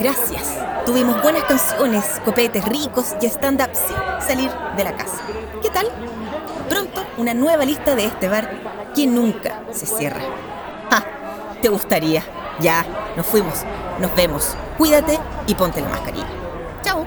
Gracias. Tuvimos buenas canciones, copetes ricos y stand-up sin salir de la casa. ¿Qué tal? Pronto una nueva lista de este bar que nunca se cierra. Ah, te gustaría. Ya, nos fuimos. Nos vemos. Cuídate y ponte la mascarilla. ¡Chao!